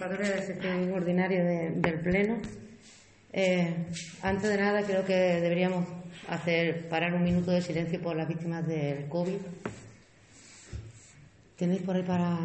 convocatoria de sesión ordinaria del Pleno. Eh, antes de nada, creo que deberíamos hacer parar un minuto de silencio por las víctimas del COVID. ¿Tenéis por ahí para.?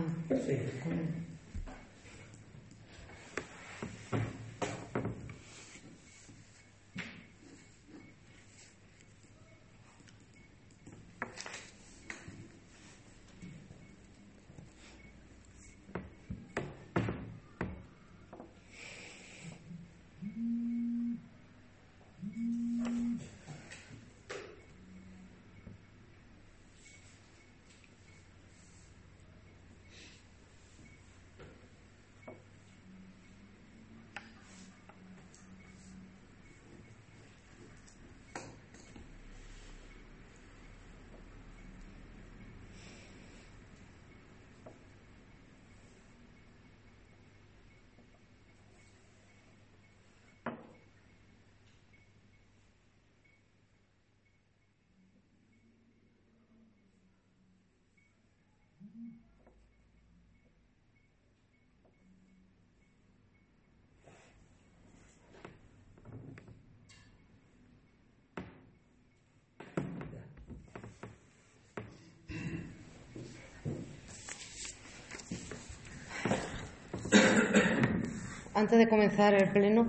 Antes de comenzar el pleno,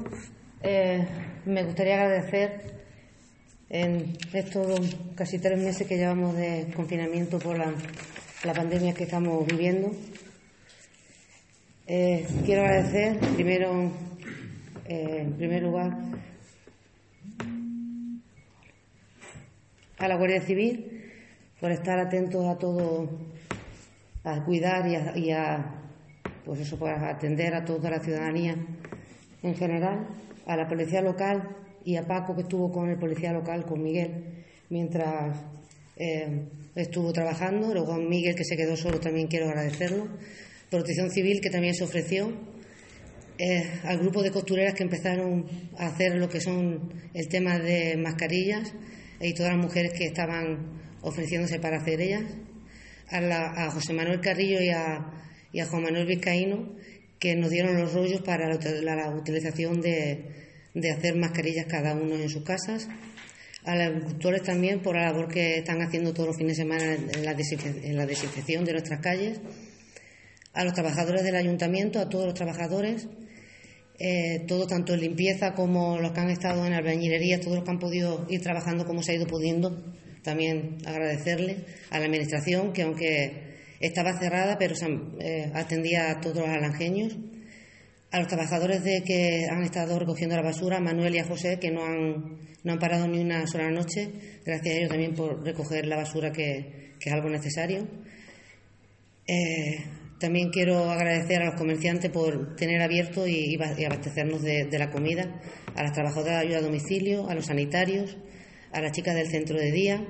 eh, me gustaría agradecer en estos casi tres meses que llevamos de confinamiento por la, pandemia que estamos viviendo. Eh, quiero agradecer primero, eh, en primer lugar, a la Guardia Civil por estar atentos a todo, a cuidar y a pues eso para atender a toda la ciudadanía en general, a la policía local y a Paco que estuvo con el policía local, con Miguel, mientras eh, estuvo trabajando. Luego a Miguel que se quedó solo también quiero agradecerlo. Protección Civil que también se ofreció. Eh, al grupo de costureras que empezaron a hacer lo que son el tema de mascarillas y todas las mujeres que estaban ofreciéndose para hacer ellas. a José Manuel Carrillo y a y a Juan Manuel Vizcaíno, que nos dieron los rollos para la, utilización de, hacer mascarillas cada uno en sus casas. A los agricultores también por la labor que están haciendo todos los fines de semana en la, desinfección de nuestras calles. A los trabajadores del ayuntamiento, a todos los trabajadores, eh, tanto en limpieza como los que han estado en albañilería, todos los que han podido ir trabajando como se ha ido pudiendo, también agradecerle a la Administración que aunque estaba cerrada, pero eh, atendía a todos los alangeños. A los trabajadores de que han estado recogiendo la basura, Manuel y a José, que no han, no han parado ni una sola noche. Gracias a ellos también por recoger la basura, que, es algo necesario. Eh, también quiero agradecer a los comerciantes por tener abierto y, abastecernos de, la comida, a las trabajadoras de ayuda a domicilio, a los sanitarios, a las chicas del centro de día.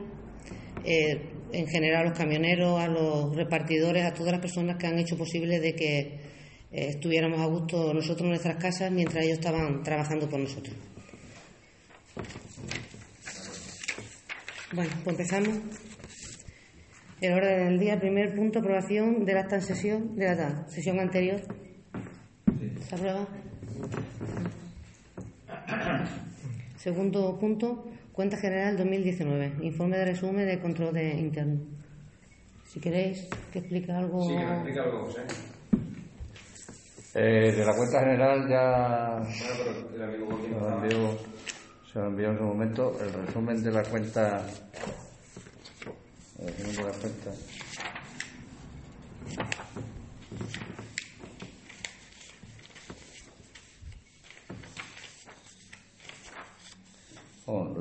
Eh, en general a los camioneros, a los repartidores, a todas las personas que han hecho posible de que eh, estuviéramos a gusto nosotros en nuestras casas mientras ellos estaban trabajando por nosotros. Bueno, pues empezamos. El orden del día, primer punto, aprobación de la acta en sesión, de la sesión anterior. ¿Se aprueba? Segundo punto, Cuenta General 2019, informe de resumen de control de interno. Si queréis que explique algo. Sí, que explique algo, José. Eh, de la cuenta general ya se lo envió en su momento el resumen de la cuenta. El resumen de la cuenta.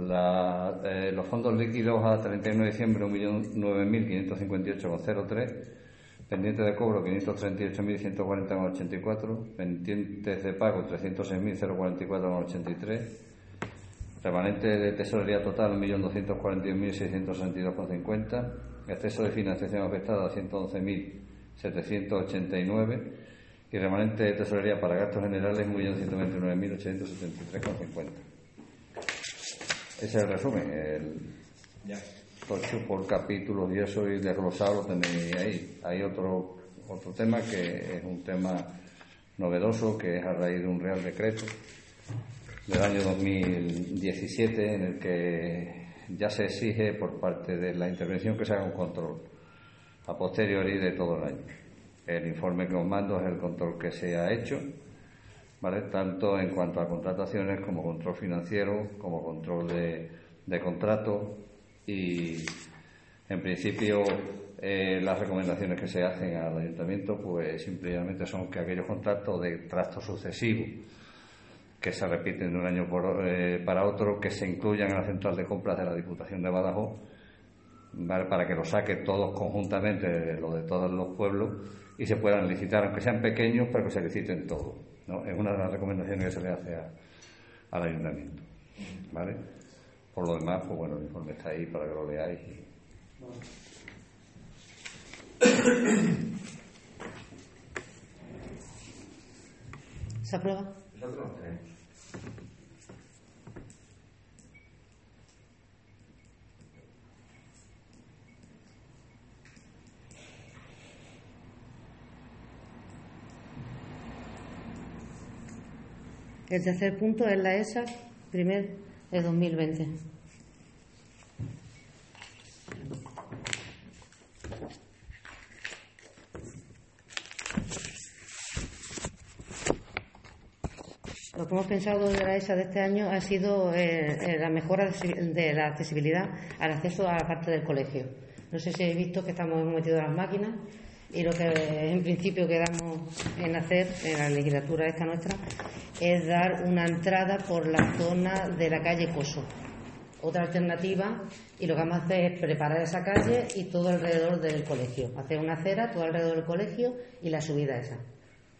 la, eh, los fondos líquidos a 31 de diciembre 1.9558,03, pendientes de cobro 538.140,84, pendientes de pago 306.044,83, remanente de tesorería total 1.241.662,50, exceso de financiación afectada 111.789 y remanente de tesorería para gastos generales 1.129.873,50. Ese es el resumen. El, Por, por capítulos y eso y desglosado lo tenéis ahí. Hay otro, otro tema que es un tema novedoso que es a raíz de un Real Decreto del año 2017 en el que ya se exige por parte de la intervención que se haga un control a posteriori de todo el año. El informe que os mando es el control que se ha hecho, ¿vale? tanto en cuanto a contrataciones como control financiero, como control de, de contrato y, en principio, eh, las recomendaciones que se hacen al ayuntamiento, pues simplemente son que aquellos contratos de trato sucesivo que se repiten de un año eh, para otro, que se incluyan en la central de compras de la Diputación de Badajoz, para que lo saque todos conjuntamente, lo de todos los pueblos, y se puedan licitar, aunque sean pequeños, pero que se liciten todos. ¿no? Es una de las recomendaciones que se le hace al ayuntamiento. ¿vale? Por lo demás, pues bueno, el informe está ahí para que lo leáis. ¿Se aprueba? El tercer punto es la ESA, primer de 2020. Lo que hemos pensado de la ESA de este año ha sido eh, eh, la mejora de la accesibilidad al acceso a la parte del colegio. No sé si habéis visto que estamos metidos las máquinas y lo que en principio quedamos en hacer en la legislatura esta nuestra es dar una entrada por la zona de la calle Coso. Otra alternativa, y lo que vamos a hacer es preparar esa calle y todo alrededor del colegio. Hacer una acera todo alrededor del colegio y la subida esa.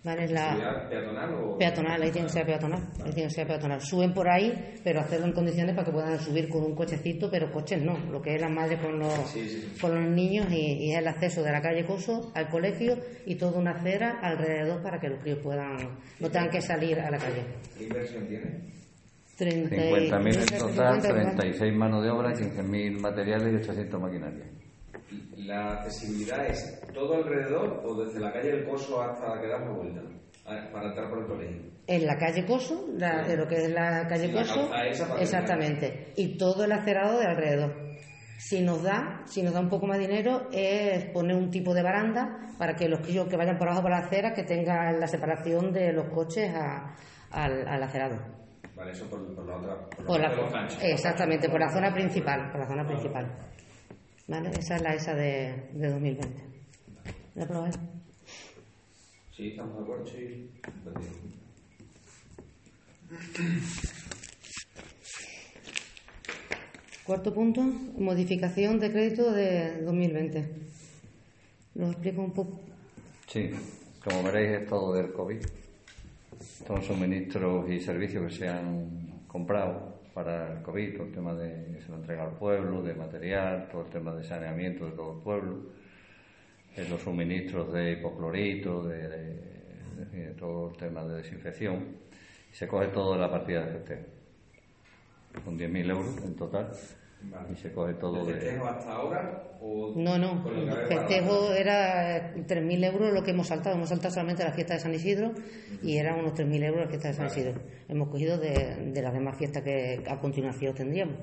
¿Vale? la... peatonal o...? Peatonal, ahí tiene que ser peatonal. Ahí tiene que ser peatonal. Suben por ahí, pero hacerlo en condiciones para que puedan subir con un cochecito, pero coches no. Lo que es la madre con los, Con los niños y, es el acceso de la calle Coso al colegio y toda una acera alrededor para que los críos puedan, no tengan que salir a la calle. ¿Qué inversión tiene? 50.000 en total, 36 manos de obra, 15.000 materiales y 800 maquinarias. ¿La accesibilidad es todo alrededor o desde la calle del Coso hasta que damos vuelta? Para entrar por el colegio. En la calle Coso, de lo que es la calle Coso, exactamente. Y todo el acerado de alrededor. Si nos da, si nos da un poco más dinero, es poner un tipo de baranda para que los críos que vayan por abajo por la acera que tengan la separación de los coches al, al acerado. Vale, eso por, la otra. Por, la, exactamente, por la zona principal, por la zona principal. ¿Vale? Esa es la ESA de, de 2020. ¿La aprobáis? Sí, estamos de acuerdo, sí. Cuarto punto, modificación de crédito de 2020. ¿Lo explico un poco? Sí, como veréis es todo del COVID. Todos suministros y servicios que se han comprado para el COVID, todo el tema de se lo entrega al pueblo, de material, todo el tema de saneamiento de todo el pueblo, eh, los suministros de hipoclorito, de, todo el tema de desinfección. Se coge todo de la partida de festejo, con 10.000 euros en total. Y se coge todo ¿El festejo hasta ahora? O no, no. El festejo era 3.000 euros lo que hemos saltado. Hemos saltado solamente la fiesta de San Isidro y eran unos 3.000 euros la fiesta de San Isidro. Hemos cogido de, de las demás fiestas que a continuación tendríamos.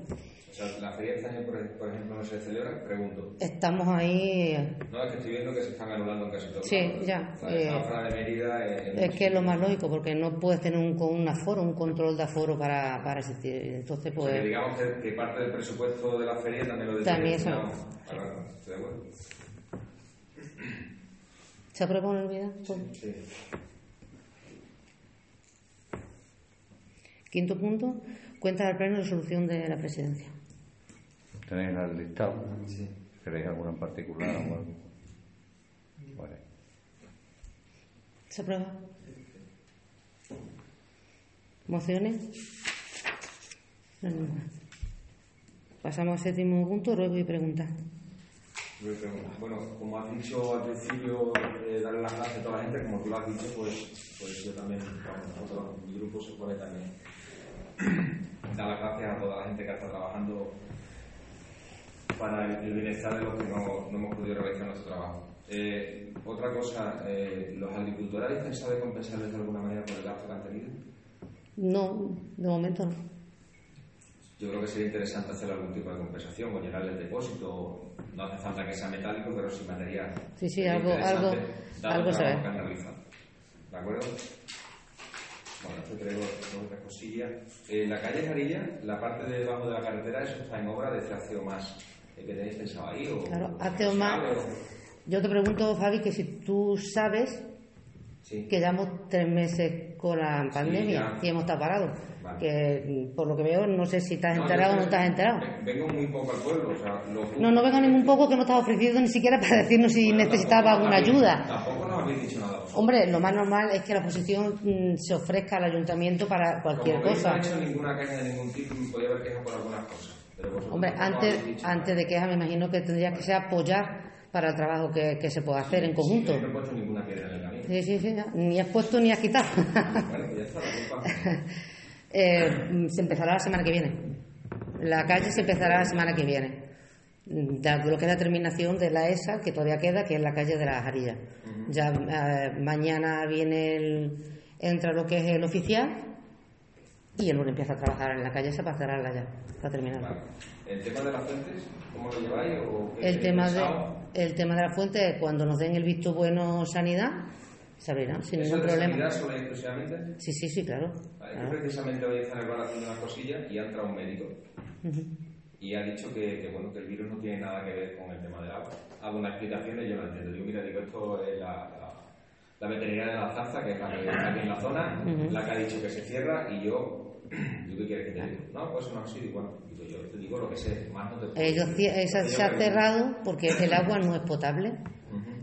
O sea, ¿la feria este año, por ejemplo, no se celebra? Pregunto. Estamos ahí... No, es que estoy viendo que se están anulando en casi todo. Sí, ya. Eh, de Mérida... es que es lo más lógico, porque no puedes tener un, un aforo, un control de aforo para, para asistir. Entonces, pues... O sea, digamos que, parte del presupuesto de la feria también lo También eso. ¿Estoy de acuerdo? ¿Se aprueba una olvida? Sí. Quinto punto, cuenta del pleno de resolución de la presidencia tenéis el listado. Sí. ¿Queréis alguna en particular o algo? Vale. ¿Se aprueba? ¿Mociones? Pasamos al séptimo punto, ruego y pregunta. Bueno, como has dicho al principio, eh, darle las gracias a toda la gente, como tú lo has dicho, pues, pues yo también, vamos, mi grupo se pone también. Dar las gracias a toda la gente que está trabajando para el bienestar de los que no, no hemos podido realizar nuestro trabajo. Eh, otra cosa, eh, ¿los agricultores pensado de compensarles de alguna manera por el gasto que han tenido? No, de momento no. Yo creo que sería interesante hacer algún tipo de compensación o llenarle el depósito. No hace falta que sea metálico, pero sin material. Sí, sí, algo- algo- algo se ve. ¿De acuerdo? Bueno, esto traigo otras cosillas. En la calle Jarilla, la parte de debajo de la carretera, eso está en obra de Traceo Más. ¿Eh, ¿Qué tenéis pensado ahí? O, Claro, o se Más- o- Yo te pregunto, Fabi, que si tú sabes Sí. que llevamos tres meses con la pandemia y hemos estado parados. Vale. Que por lo que veo, no sé si estás No, enterado o no estás enterado. ve- Vengo muy poco al pueblo, o sea, lo No, no venga ningún poco que no estás ofrecido ni siquiera para decirnos si Bueno, necesitaba alguna habéis- ayuda. Tampoco nos habéis dicho nada. vosotros. Hombre, lo más normal es que la oposición mm, se ofrezca al ayuntamiento para cualquier Como cosa. No he hecho ninguna queja de ningún tipo, me podía haber quejado por algunas cosas. Hombre, antes, dicho antes de queja me imagino que tendría que ser apoyar para el trabajo que, que se puede hacer en conjunto. Sí, no he puesto ninguna piedra en el camino. Sí, sí, sí, ni has puesto ni has quitado. Bueno, pues ya está, la culpa. Eh, se empezará la semana que viene. La calle se empezará la semana que viene. Dado lo que es la terminación de la ESA, que todavía queda, que es la calle de la Jarilla. Ya eh, mañana viene el, entra lo que es el oficial y el lunes empieza a trabajar en la calle esa para cerrarla ya, para terminarla. Vale. ¿El tema de las fuentes, cómo lo lleváis? O El tema, de, el tema de la fuente, cuando nos den el visto bueno sanidad, se abrirá sin ¿Eso ningún problema. solo exclusivamente? Sí, sí, sí, claro. Vale, claro. Yo precisamente hoy están haciendo unas cosillas y ha entrado un médico y ha dicho que, que, bueno, que el virus no tiene nada que ver con el tema del agua. Hago una explicación y yo no entiendo. Digo, mira, digo, esto es la, la, la veterinaria de la Zarza, que es la que está aquí en la zona, la que ha dicho que se cierra y yo, ¿tú qué quieres que te diga? No, pues no así, digo, bueno, digo, yo te digo lo que sé, más no te puedo Ellos, decir. cie- esa Entonces se yo ha cerrado porque el agua no es potable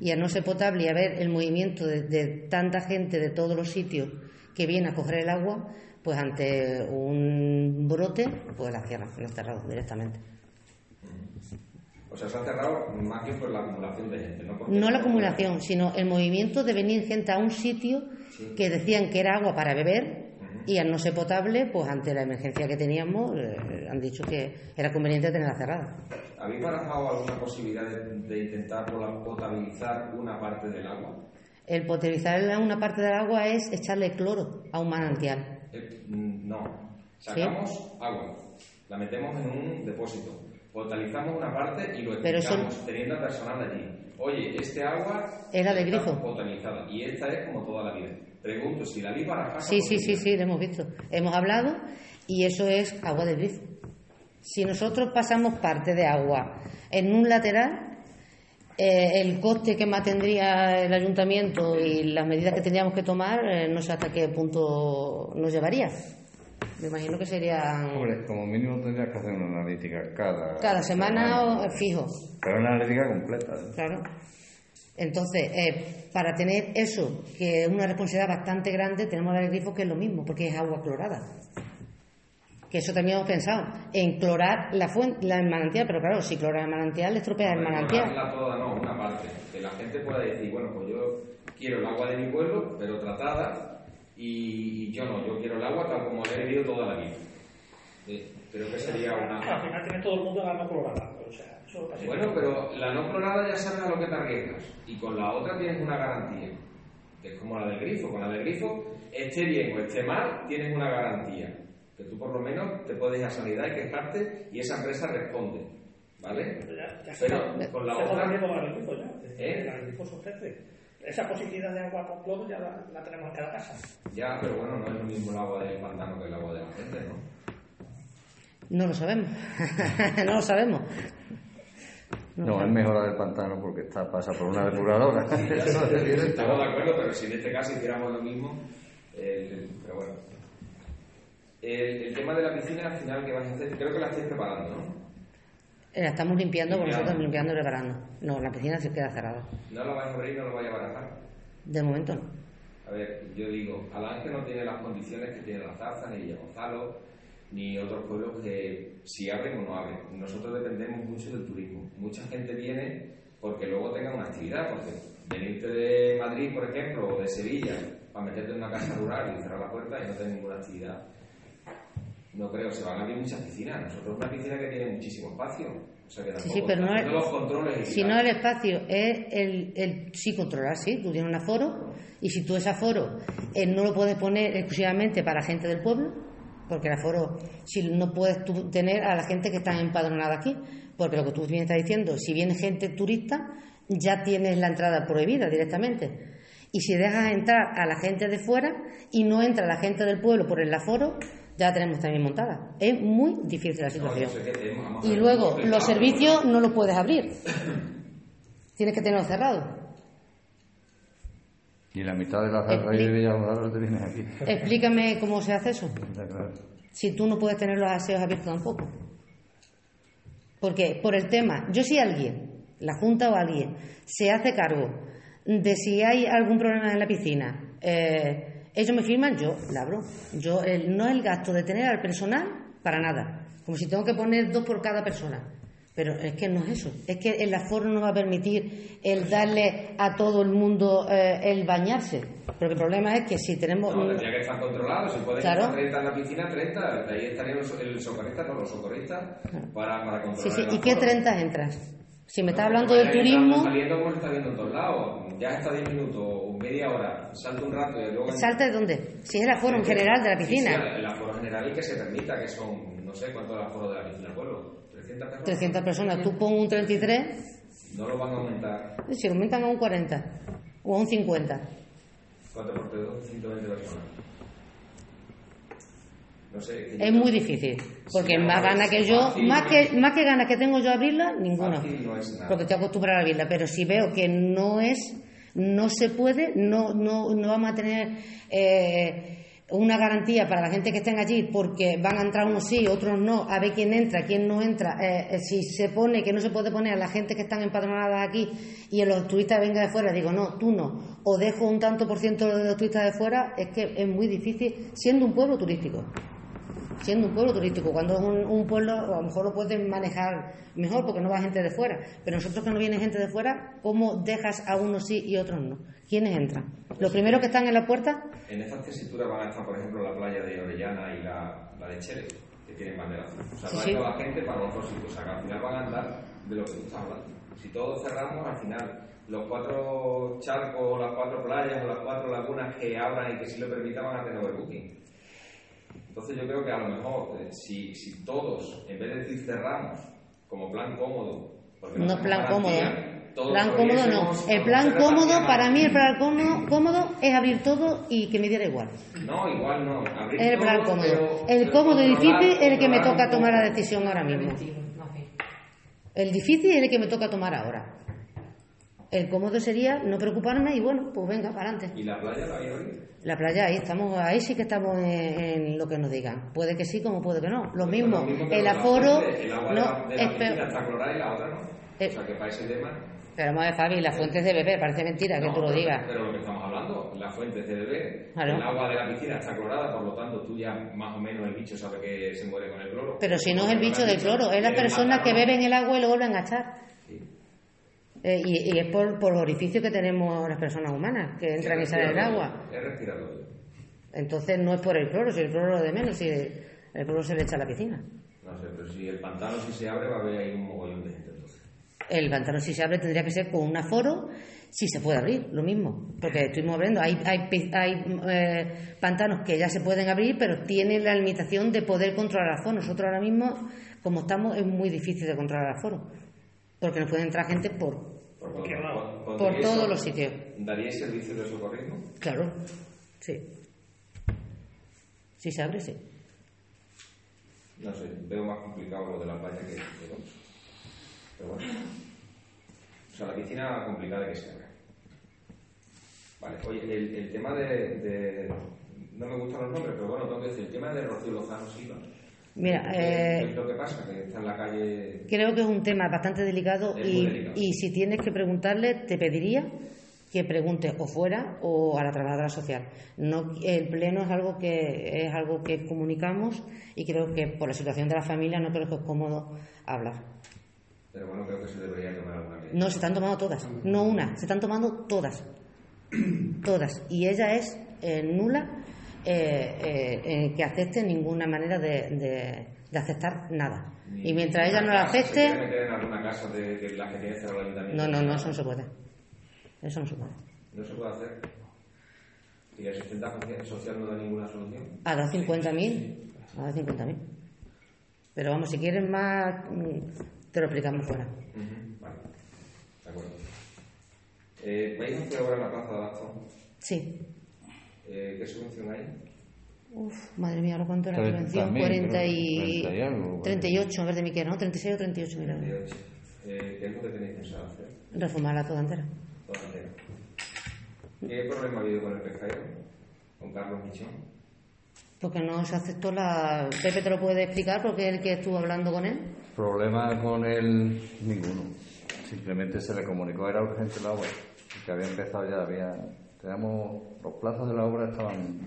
y al no ser potable y a ver el movimiento de, de tanta gente de todos los sitios que viene a coger el agua, pues ante un brote, pues la cierran, la han cerrado directamente. O sea, se ha cerrado más que por la acumulación de gente, ¿no? Porque- No la acumulación, sino el movimiento de venir gente a un sitio Sí. que decían que era agua para beber y al no ser potable, pues ante la emergencia que teníamos, eh, han dicho que era conveniente tenerla cerrada. ¿Habéis barajado alguna posibilidad de, de intentar potabilizar una parte del agua? El potabilizar una parte del agua es echarle cloro a un manantial. Eh, mm, no. Sacamos agua, la metemos en un depósito, potabilizamos una parte y lo Pero eso- teniendo al personal allí. Oye, este agua Era de está grifo. potabilizada y esta es como toda la vida. Pregunto si la vi barajada. Sí, sí, sí, sí, lo hemos visto. Hemos hablado y eso es agua de grifo. Si nosotros pasamos parte de agua en un lateral, eh, el coste que más tendría el ayuntamiento y las medidas que tendríamos que tomar, eh, no sé hasta qué punto nos llevaría. Me imagino que sería Hombre, como mínimo tendrías que hacer una analítica cada... cada semana o- eh, fijo. Pero una analítica completa. ¿eh? Claro. Entonces, eh, para tener eso, que es una responsabilidad bastante grande, tenemos el grifo que es lo mismo, porque es agua clorada. Que eso también hemos pensado, en clorar la fuente, la manantial, pero claro, si cloras el manantial, le estropea el manantial. Toda, no, una parte. Que la gente pueda decir, bueno, pues yo quiero el agua de mi pueblo, pero tratada, y, yo no, yo quiero el agua tal como la he bebido toda la vida. Sí, creo que sería Al una... final tiene todo el mundo la no colorada. O sea, eso casi Bueno, pero la no clorada ya sabes a lo que te arriesgas, y con la otra tienes una garantía, que es como la del grifo. Con la del grifo, esté bien o esté mal, tienes una garantía. Que tú por lo menos te puedes ir a sanidad y quejarte, y esa empresa responde. ¿Vale? Ya, ya se Pero con la otra... el grifo ya. ¿Eh? El grifo. Esa positividad de agua con cloro ya la, la tenemos en cada casa. Ya, pero bueno, no es lo mismo el agua del pantano que el agua de la gente, ¿no? No lo sabemos. no lo sabemos. No, es mejor la del pantano porque está, pasa por una depuradora. Evidente. Estamos de acuerdo, pero si en este caso hiciéramos lo mismo, el- pero bueno. El, el tema de la piscina, al final, ¿qué vais a hacer? Creo que la estáis preparando, ¿no? Eh, La estamos limpiando, Limpiando. nosotros limpiando y preparando. No, la piscina se queda cerrada. No lo vais a abrir, no lo vais a barajar. De momento no. A ver, yo digo, Alange no tiene las condiciones que tiene la Zarza, ni Villa Gonzalo, ni otros pueblos que si abren o no abren. Nosotros dependemos mucho del turismo. Mucha gente viene porque luego tenga una actividad, porque venirte de Madrid, por ejemplo, o de Sevilla, para meterte en una casa rural y cerrar la puerta y no tener ninguna actividad. No creo, se van a abrir muchas piscinas. Nosotros una piscina que tiene muchísimo espacio. O sea que Sí, tampoco sí, pero no es- los controles Si no el espacio, es el, el sí controlar, sí. Tú tienes un aforo y si tú ese aforo eh, no lo puedes poner exclusivamente para gente del pueblo, porque el aforo, si no puedes tú tener a la gente que está empadronada aquí, porque lo que tú bien estás diciendo, si viene gente turista, ya tienes la entrada prohibida directamente. Y si dejas entrar a la gente de fuera y no entra la gente del pueblo por el aforo, ya la tenemos también montada. Es muy difícil la situación. Y luego, los servicios no los puedes abrir. Tienes que tenerlos cerrados. Y la mitad de la raíz de Villalonga te vienes aquí. Explícame cómo se hace eso. Claro. Si tú no puedes tener los aseos abiertos tampoco. Porque por el tema, yo si alguien, la Junta o alguien, se hace cargo de si hay algún problema en la piscina, eh, ellos me firman, yo la abro. Yo, el- no es el gasto de tener al personal para nada. Como si tengo que poner dos por cada persona. Pero es que no es eso. Es que el aforo no va a permitir el darle a todo el mundo eh, el bañarse. Porque el problema es que si tenemos... No, tendría que estar controlado. Si pueden Claro. estar 30 en la piscina, 30. De ahí estarían los, el socorrista, no los socorristas, para, para controlar. Sí, sí. ¿Y qué aforo. 30 entras? Si me estás No, hablando entrando, turismo, Saliendo como se está viendo en todos lados. Ya está 10 minutos, media hora, salta un rato y luego. ¿salta de dónde? Si es el aforo en general de la piscina. sí, el aforo general y que se permita, que son, no sé cuánto el aforo de la piscina pueblo. 300 personas. 300 personas, tú pon un 33, No lo van a aumentar. si aumentan a un 40 o a un 50. 4 por 3, 120 personas. No sé. Es muy difícil, porque Sí, más no, ganas es que yo, fácil, más que, más que ganas que tengo yo a abrirla, ninguna. No es nada. Porque estoy acostumbrada a abrirla, pero si veo que no es, no se puede, no, no, no vamos a tener eh, una garantía para la gente que estén allí, porque van a entrar unos sí, otros no, a ver quién entra, quién no entra. Eh, eh, si se pone que no se puede poner a la gente que están empadronadas aquí y a los turistas venga de fuera, digo, no, tú no, o dejo un tanto por ciento de los turistas de fuera, es que es muy difícil, siendo un pueblo turístico siendo un pueblo turístico. Cuando es un, un pueblo, a lo mejor lo pueden manejar mejor porque no va gente de fuera. Pero nosotros que no viene gente de fuera, ¿cómo dejas a unos sí y otros no? ¿Quiénes entran? ¿Los primeros que están en la puerta? En estas tesituras van a estar, por ejemplo, la playa de Orellana y la, la de Chele, que tienen bandera azul. O sea, Sí, va sí. la gente para otros sitios. O sea, que al final van a andar de lo que tú estás hablando. Si todos cerramos, al final, los cuatro charcos, las cuatro playas o las cuatro lagunas que abran y que sí lo permitan van a tener overbooking. Entonces yo creo que a lo mejor, eh, si, si todos, en vez de decir cerramos, como plan cómodo, porque No tenemos plan cómodo. todos Plan cómodo no. El plan cómodo, para mí el plan cómodo, cómodo es abrir todo y que me diera igual. No, igual no. Abrir el plan todo, cómodo. pero- El pero cómodo y difícil es el que me toca tomar la decisión ahora mismo. El difícil es el que me toca tomar ahora. El cómodo sería no preocuparme y bueno, pues venga, para adelante. ¿Y la playa la había oído? La playa, ahí estamos, ahí sí que estamos en, en lo que nos digan. Puede que sí, como puede que no. Lo mismo, el aforo, El agua no, de la, de la está clorada y la otra no. Eh. O sea que para ese tema. Pero vamos a ver, Fabi, la fuente es de beber, parece mentira que tú lo digas. Pero lo que estamos hablando, la fuente es de Claro. el agua de la piscina está clorada, por lo tanto tú ya más o menos el bicho sabe que se muere con el cloro. Pero si no es el bicho del cloro, es las personas que beben el agua y lo vuelven a echar. Eh, y, y es por, por los orificios que tenemos las personas humanas, que entran y salen del agua. Es respiratorio. Entonces no es por el cloro, si el cloro lo de menos, si el cloro se le echa a la piscina. No sé, pero si el pantano si se abre va a haber ahí un mogollón de gente entonces. El pantano si se abre tendría que ser con un aforo, si se puede abrir, lo mismo. Porque estuvimos hablando, hay, hay, hay eh, pantanos que ya se pueden abrir, pero tienen la limitación de poder controlar el aforo. Nosotros ahora mismo, como estamos, es muy difícil de controlar el aforo. Porque nos puede entrar gente por... Por, todos eso, los sitios. ¿Daríais servicio de socorrismo? Claro, sí. Si se abre, sí. No sé, veo más complicado lo de la playa que. Pero bueno. O sea, la piscina complicada que se abra. Vale, oye, el, el tema de, de- No me gustan los nombres, pero bueno, tengo que decir, el tema de Rocío Lozano Silva. Mira, ¿Qué- eh, ¿Qué es lo que pasa? Que está en la calle. Creo que es un tema bastante delicado Es y, delicado. y si tienes que preguntarle, te pediría que preguntes o fuera o a la trabajadora social. No, el pleno es algo que es algo que comunicamos y creo que por la situación de la familia no creo que es cómodo hablar. Pero bueno, creo que se debería tomar alguna medida. No, se están tomando todas, no una, se están tomando todas, todas. Y ella es eh, nula eh, eh, eh, que acepte ninguna manera de, de- de aceptar nada. Y mientras ella no la ¿Se quiere acepte, meter en alguna casa de, de la que tiene cerrado el ayuntamiento? no, no, no, eso no se puede. Eso no se puede. No se puede hacer. ¿Y la asistencia social no da ninguna solución? A las 50.000. A las 50.000. Pero vamos, si quieres más, mm, te lo explicamos fuera. Vale, de acuerdo. Eh, ¿Vais a hacer ahora la plaza de Abasto? Sí. Eh, ¿Qué subvención hay? Uf, madre mía, ¿ahora cuánto era la 30.000, subvención? creo, 40 y... 30 y algo, 38, en vez de mi que no, 36 o 38 mil euros. 38. Eh, ¿Qué es lo que tenéis pensado hacer? Reformarla toda entera. Toda entera. ¿Qué problema ha habido con el pescadero? ¿Con Carlos Michón? Porque no se aceptó la... Pepe te lo puede explicar porque es el que estuvo hablando con él. Problema con él ninguno. Simplemente se le comunicó, era urgente la obra, que había empezado ya, había, teníamos, los plazos de la obra estaban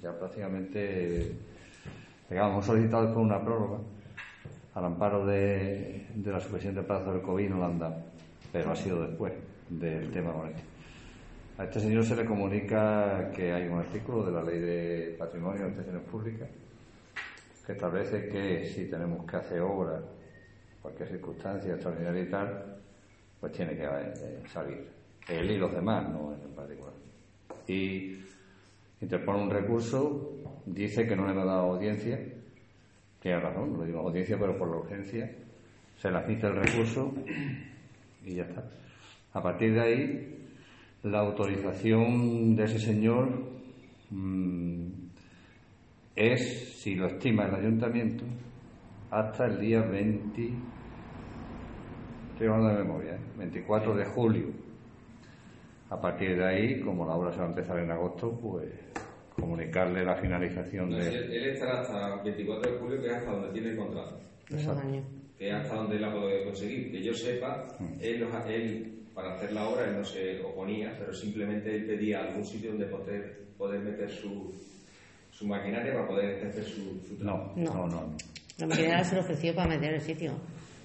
ya prácticamente, digamos, solicitados por una prórroga al amparo de, de la supresión de plazos del COVID han dado, pero ha sido después del tema con este. A este señor se le comunica que hay un artículo de la Ley de Patrimonio de Instituciones Públicas que establece que si tenemos que hacer obra, cualquier circunstancia extraordinaria y tal, pues tiene que eh, salir. Él y los demás, no en particular. Y interpone un recurso, dice que no le ha dado audiencia, tiene razón, lo digo audiencia, pero por la urgencia, se le admite el recurso y ya está. A partir de ahí, la autorización de ese señor mm, es, si lo estima el ayuntamiento, hasta el día 20, estoy hablando de memoria, ¿eh? 24 de julio. A partir de ahí, como la obra se va a empezar en agosto, pues comunicarle la finalización No, si de... él, él estará hasta el 24 de julio, que es hasta donde tiene el contrato. de años. Que es hasta donde él ha podido conseguir. Que yo sepa, él, los ha- él, para hacer la obra, él no se oponía, pero simplemente él pedía algún sitio donde poder, poder meter su, su maquinaria para poder ejercer su, su trabajo. No, No. no, no. La maquinaria se le ofreció para meter el sitio.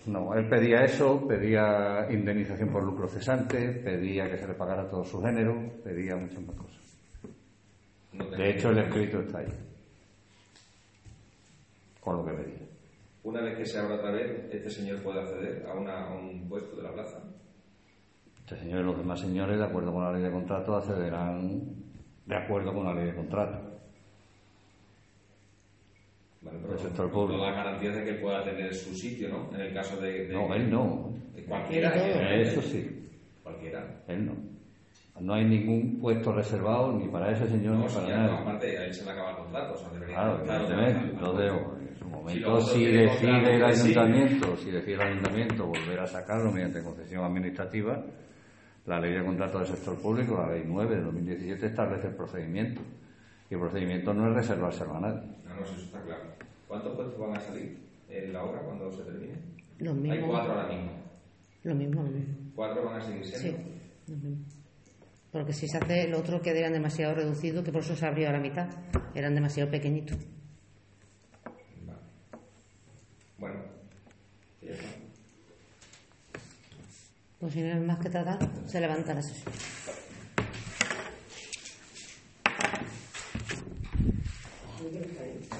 No, él pedía eso, pedía indemnización por lucro cesante, pedía que se le pagara todo su género, pedía muchas más cosas. De hecho, el escrito está ahí, con lo que pedía. Una vez que se abra otra vez, este señor puede acceder a, una- a un puesto de la plaza. Este señor y los demás señores, de acuerdo con la ley de contrato, accederán de acuerdo con la ley de contrato. Vale, Del sector público. no da garantías de que él pueda tener su sitio, ¿no? En el caso de. de- No, él no. de cualquiera. Eh, Eso sí, Cualquiera. él no. No hay ningún puesto reservado ni para ese señor No, ni para nadie. aparte, a él se le acaba el contrato, o sea, Claro, evidentemente, claro, lo debo. En su Si momento, si decide el sí. ayuntamiento, si decide el ayuntamiento volver a sacarlo mediante concesión administrativa, la ley de contrato del sector público, la ley 9 de 2017, establece el procedimiento. Y el procedimiento no es reservárselo a nadie. No, no, eso está claro. ¿Cuántos puestos van a salir en la obra cuando se termine? Los Hay mismos. cuatro ahora mismo. Lo mismo, lo mismo. Cuatro van a seguir Sí, siendo. lo mismo. Porque si se hace el otro que eran demasiado reducidos, que por eso se abrió a la mitad, eran demasiado pequeñitos. Vale. Bueno, ya está. Pues si no hay más que tratar, se levanta la sesión. 一定可以。